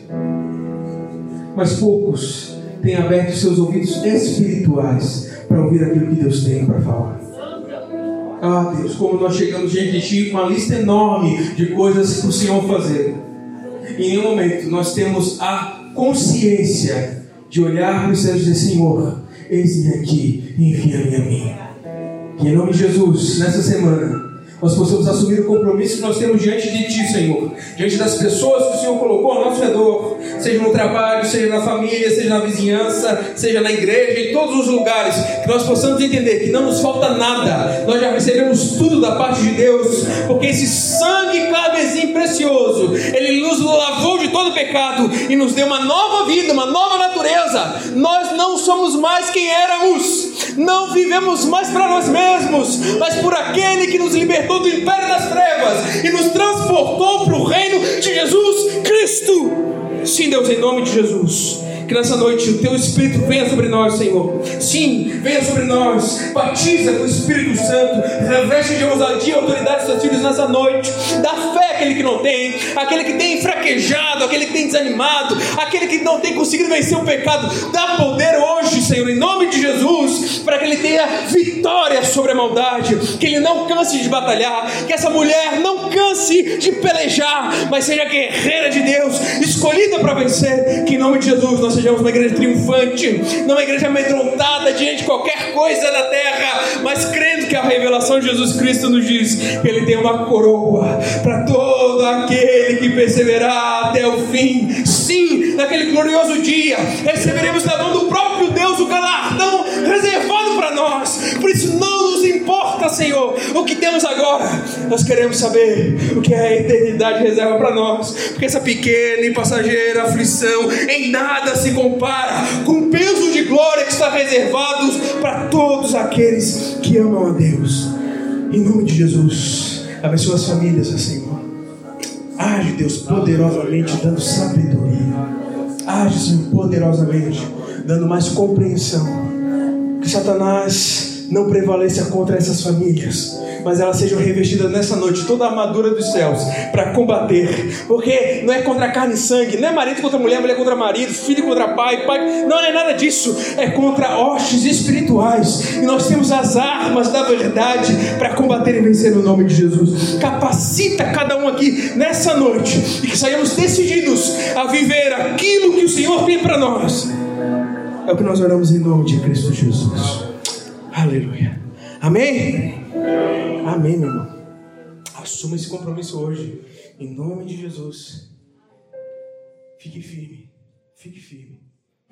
mas poucos têm aberto seus ouvidos espirituais para ouvir aquilo que Deus tem para falar. Ah, Deus, como nós chegamos diante de Ti com uma lista enorme de coisas que o Senhor fazer. Em nenhum momento nós temos a consciência de olhar para os céus e dizer: Senhor, eis-me aqui, envia-me a mim. Que em nome de Jesus, nessa semana, nós possamos assumir o compromisso que nós temos diante de Ti, Senhor, diante das pessoas que o Senhor colocou ao nosso redor, seja no trabalho, seja na família, seja na vizinhança, seja na igreja, em todos os lugares, que nós possamos entender que não nos falta nada, nós já recebemos tudo da parte de Deus, porque esse sangue carmesim precioso, ele nos lavou de todo pecado e nos deu uma nova vida, uma nova natureza. Nós não somos mais quem éramos, não vivemos mais para nós mesmos, mas por aquele que nos libertou do império das trevas e nos transportou para o reino de Jesus Cristo. Sim, Deus, em nome de Jesus. Que nessa noite o teu Espírito venha sobre nós, Senhor. Sim, venha sobre nós. Batiza com o Espírito Santo. Reveste de ousadia e autoridade seus filhos nessa noite. Dá fé àquele que não tem, aquele que tem fraquejado, aquele que tem desanimado, aquele que não tem conseguido vencer o pecado. Dá poder hoje, Senhor, em nome de Jesus, para que ele tenha vitória sobre a maldade. Que ele não canse de batalhar. Que essa mulher não canse de pelejar, mas seja guerreira de Deus, escolhida para vencer. Que em nome de Jesus nós sejamos uma igreja triunfante, não uma igreja amedrontada diante de qualquer coisa da terra, mas crendo que a revelação de Jesus Cristo nos diz que Ele tem uma coroa para todo aquele que perseverar até o fim. Sim, naquele glorioso dia, receberemos da mão do próprio Deus o galardão reservado para nós. Por isso, não importa, Senhor, o que temos agora, nós queremos saber o que a eternidade reserva para nós, porque essa pequena e passageira aflição em nada se compara com o peso de glória que está reservado para todos aqueles que amam a Deus. Em nome de Jesus, abençoa as famílias, Senhor. Age, Deus, poderosamente, dando sabedoria. Age, Senhor, poderosamente, dando mais compreensão. Que Satanás não prevaleça contra essas famílias, mas elas sejam revestidas nessa noite toda a armadura dos céus para combater, porque não é contra carne e sangue, não é marido contra mulher, mulher contra marido, filho contra pai, pai, não, é nada disso, é contra hostes espirituais, e nós temos as armas da verdade para combater e vencer no nome de Jesus. Capacita cada um aqui nessa noite e que saímos decididos a viver aquilo que o Senhor tem para nós. É o que nós oramos em nome de Cristo Jesus. Aleluia. Amém? Amém, meu irmão. Assuma esse compromisso hoje. Em nome de Jesus. Fique firme. Fique firme.